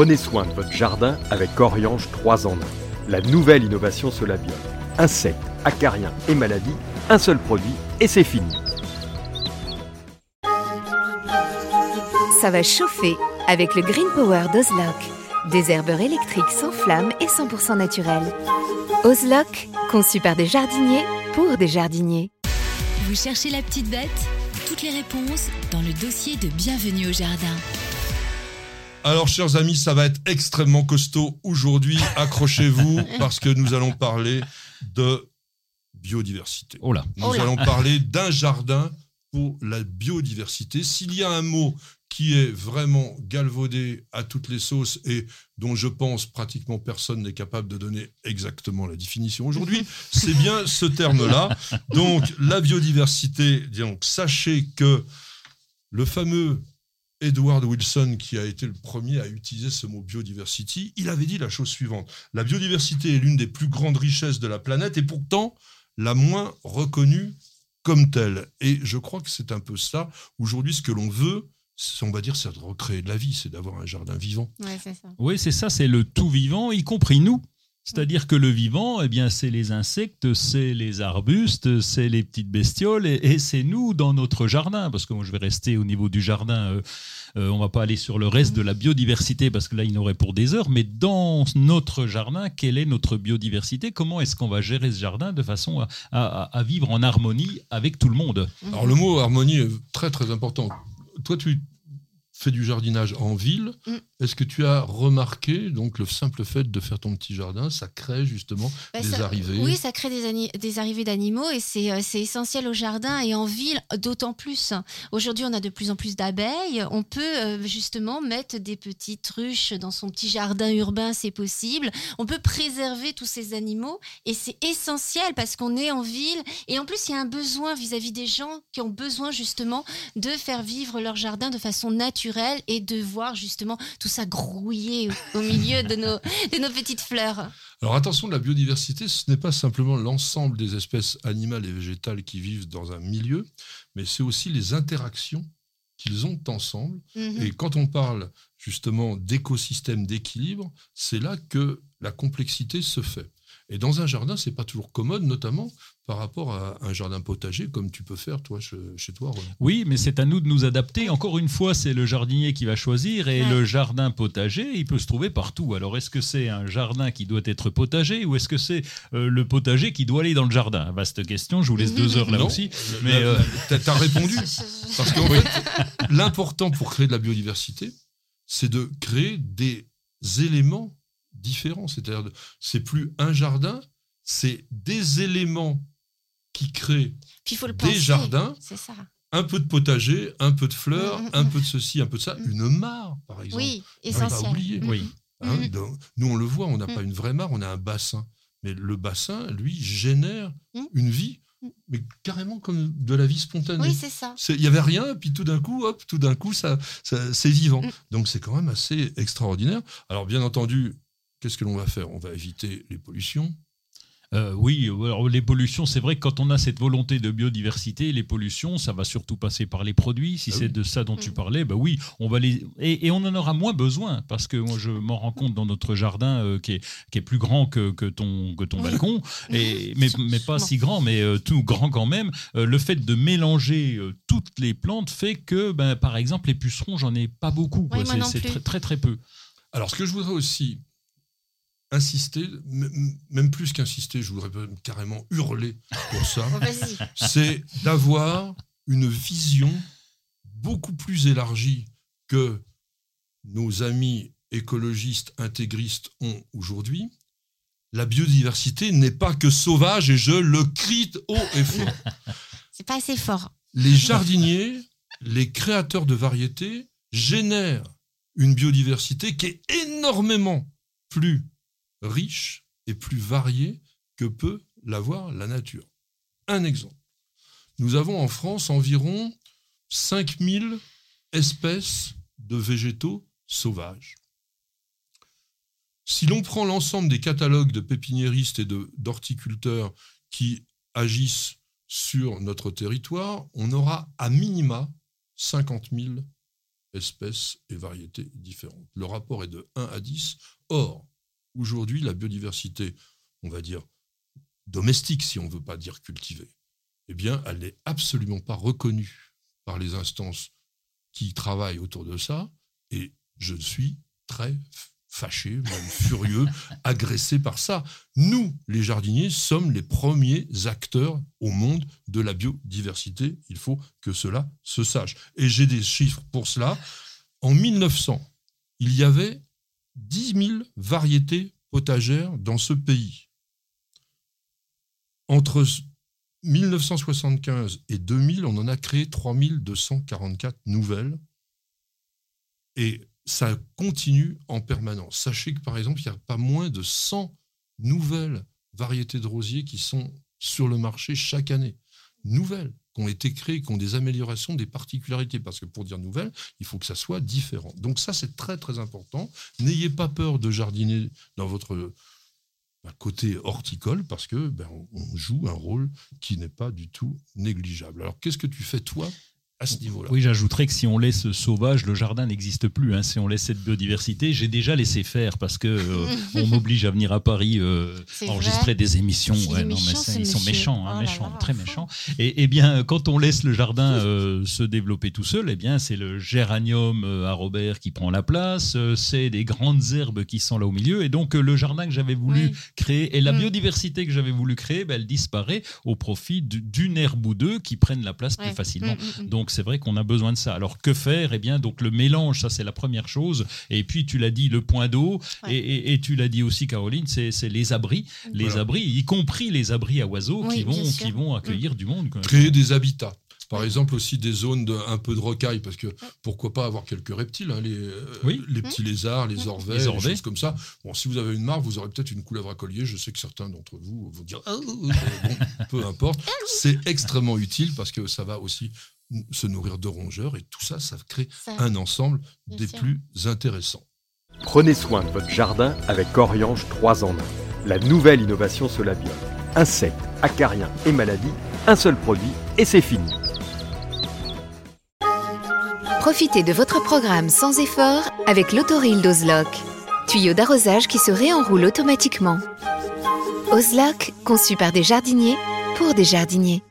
Prenez soin de votre jardin avec Oriange 3 en 1. La nouvelle innovation Solabiol. Insectes, acariens et maladies, un seul produit et c'est fini. Ça va chauffer avec le Green Power d'Ozlock. Des herbeurs électriques sans flamme et 100% naturels. Ozlock, conçu par des jardiniers pour des jardiniers. Vous cherchez la petite bête? Toutes les réponses dans le dossier de Bienvenue au Jardin. Alors, chers amis, ça va être extrêmement costaud aujourd'hui. Accrochez-vous parce que nous allons parler de biodiversité. Oh là. Nous Oh là. allons parler d'un jardin pour la biodiversité. S'il y a un mot qui est vraiment galvaudé à toutes les sauces et dont je pense pratiquement personne n'est capable de donner exactement la définition aujourd'hui, c'est bien ce terme-là. Donc, la biodiversité, donc, sachez que le fameux Edward Wilson, qui a été le premier à utiliser ce mot biodiversity, il avait dit la chose suivante. La biodiversité est l'une des plus grandes richesses de la planète et pourtant la moins reconnue comme telle. Et je crois que c'est un peu ça. Aujourd'hui, ce que l'on veut, c'est, on va dire, c'est de recréer de la vie, c'est d'avoir un jardin vivant. Ouais, ça. Oui, c'est ça, c'est le tout vivant, y compris nous. C'est-à-dire que le vivant, eh bien, c'est les insectes, c'est les arbustes, c'est les petites bestioles, et, c'est nous dans notre jardin. Parce que moi, je vais rester au niveau du jardin. euh, euh, on va pas aller sur le reste de la biodiversité parce que là, il n'aurait pour des heures. Mais dans notre jardin, quelle est notre biodiversité? Comment est-ce qu'on va gérer ce jardin de façon à, à- à vivre en harmonie avec tout le monde? Alors le mot harmonie est très très important. Toi, tu fais du jardinage en ville. Mm. Est-ce que tu as remarqué donc le simple fait de faire ton petit jardin, ça crée justement Bah, des ça- arrivées? Oui, ça crée des, des arrivées d'animaux et c'est euh, c'est essentiel au jardin et en ville d'autant plus. Aujourd'hui, on a de plus en plus d'abeilles. On peut euh, justement mettre des petites ruches dans son petit jardin urbain, c'est possible. On peut préserver tous ces animaux et c'est essentiel parce qu'on est en ville et en plus, il y a un besoin vis-à-vis des gens qui ont besoin justement de faire vivre leur jardin de façon naturelle et de voir justement tout ça grouiller au, milieu de nos, de nos petites fleurs. Alors attention, la biodiversité, ce n'est pas simplement l'ensemble des espèces animales et végétales qui vivent dans un milieu, mais c'est aussi les interactions qu'ils ont ensemble. Mhm. Et quand on parle justement d'écosystème, d'équilibre, c'est là que la complexité se fait. Et dans un jardin, c'est pas toujours commode, notamment par rapport à un jardin potager, comme tu peux faire toi chez, toi. Roland. Oui, mais c'est à nous de nous adapter. Encore une fois, c'est le jardinier qui va choisir et Ouais. le jardin potager, il peut se trouver partout. Alors, est-ce que c'est un jardin qui doit être potager ou est-ce que c'est euh, le potager qui doit aller dans le jardin? Vaste question, je vous laisse deux heures là Non, aussi. le- Mais, euh, t'as as répondu. Parce qu'en fait, l'important pour créer de la biodiversité, c'est de créer des éléments différents. C'est-à-dire, c'est plus un jardin, c'est des éléments qui créent Puis il faut le des penser. jardins, C'est ça. un peu de potager, un peu de fleurs, Mm, mm, un mm. peu de ceci, un peu de ça, une mare, par exemple. Oui, pas essentiel. oublier. Mhm. Oui. Hein, nous, on le voit, on n'a pas une vraie mare, on a un bassin. Mais le bassin, lui, génère une vie, mais carrément comme de la vie spontanée. Oui, c'est ça. Il n'y avait rien, puis tout d'un coup, hop, tout d'un coup, ça, ça- c'est vivant. Mm. Donc c'est quand même assez extraordinaire. Alors bien entendu, qu'est-ce que l'on va faire? On va éviter les pollutions? Euh, oui, alors les pollutions, c'est vrai que quand on a cette volonté de biodiversité, les pollutions, ça va surtout passer par les produits. Si Ah c'est oui. de ça dont tu Mhm. parlais, bah oui, on va les et, et on en aura moins besoin parce que moi je m'en rends compte dans notre jardin euh, qui, est, qui est plus grand que, que ton que ton Oui. balcon, et mais, mais pas si grand, mais euh, tout grand quand même. Euh, le fait de mélanger euh, toutes les plantes fait que, ben, par exemple, les pucerons, j'en ai pas beaucoup. Oui, moi C'est- non c'est plus. très, très très peu. Alors ce que je voudrais aussi insister, même plus qu'insister, je voudrais carrément hurler pour ça. C'est d'avoir une vision beaucoup plus élargie que nos amis écologistes intégristes ont aujourd'hui. La biodiversité n'est pas que sauvage et je le crie haut et fort. C'est pas assez fort. Les jardiniers, les créateurs de variétés génèrent une biodiversité qui est énormément plus riche et plus variée que peut l'avoir la nature. Un exemple. Nous avons en France environ 5000 espèces de végétaux sauvages. Si l'on prend l'ensemble des catalogues de pépiniéristes et d'horticulteurs qui agissent sur notre territoire, on aura à minima 50 000 espèces et variétés différentes. Le rapport est de 1 à 10. Or, aujourd'hui, la biodiversité, on va dire domestique, si on ne veut pas dire cultivée, eh bien, elle n'est absolument pas reconnue par les instances qui travaillent autour de ça. Et je suis très fâché, même furieux, agressé par ça. Nous, les jardiniers, sommes les premiers acteurs au monde de la biodiversité. Il faut que cela se sache. Et j'ai des chiffres pour cela. En 1900, il y avait 10 000 variétés potagères dans ce pays. Entre 1975 et 2000, on en a créé 3244 nouvelles. Et ça continue en permanence. Sachez que, par exemple, il n'y a pas moins de 100 nouvelles variétés de rosiers qui sont sur le marché chaque année. Nouvelles, qui ont été créées, qui ont des améliorations, des particularités. Parce que pour dire nouvelles, il faut que ça soit différent. Donc ça, c'est très, très important. N'ayez pas peur de jardiner dans votre bah, côté horticole parce que ben, on joue un rôle qui n'est pas du tout négligeable. Alors qu'est-ce que tu fais toi à ce niveau-là. Oui, j'ajouterais que si on laisse sauvage, le jardin n'existe plus. Hein. Si on laisse cette biodiversité, j'ai déjà laissé faire parce que euh, on m'oblige à venir à Paris euh, enregistrer des émissions. Ouais, non, mais ils sont méchants, hein, oh méchants très méchants. Et, bien, quand on laisse le jardin euh, se développer tout seul, eh bien, c'est le géranium à Robert qui prend la place. c'est des grandes herbes qui sont là au milieu. Et donc, le jardin que j'avais voulu créer et la mm. biodiversité que j'avais voulu créer, ben, elle disparaît au profit d'une herbe ou deux qui prennent la place plus facilement. Mm, mm, donc, c'est vrai qu'on a besoin de ça. Alors que faire? Eh bien, donc le mélange, ça c'est la première chose. Et puis tu l'as dit, le point d'eau. Et, tu l'as dit aussi, Caroline, c'est les abris, les abris, y compris les abris à oiseaux qui vont qui vont accueillir du monde. Créer des habitats. Par exemple, aussi des zones de, un peu de rocaille, parce que pourquoi pas avoir quelques reptiles, hein, les, euh, les petits lézards, les orvets, les, choses comme ça. Bon, si vous avez une mare, vous aurez peut-être une couleuvre à collier. Je sais que certains d'entre vous vont dire, oh, bon, peu importe. C'est extrêmement utile parce que ça va aussi se nourrir de rongeurs, et tout ça, ça crée un ensemble des plus intéressants. Prenez soin de votre jardin avec Oriange 3 en 1, la nouvelle innovation Solabium. Insectes, acariens et maladies, un seul produit et c'est fini. Profitez de votre programme sans effort avec l'autoril d'Ozlock, tuyau d'arrosage qui se réenroule automatiquement. Ozlock, conçu par des jardiniers pour des jardiniers.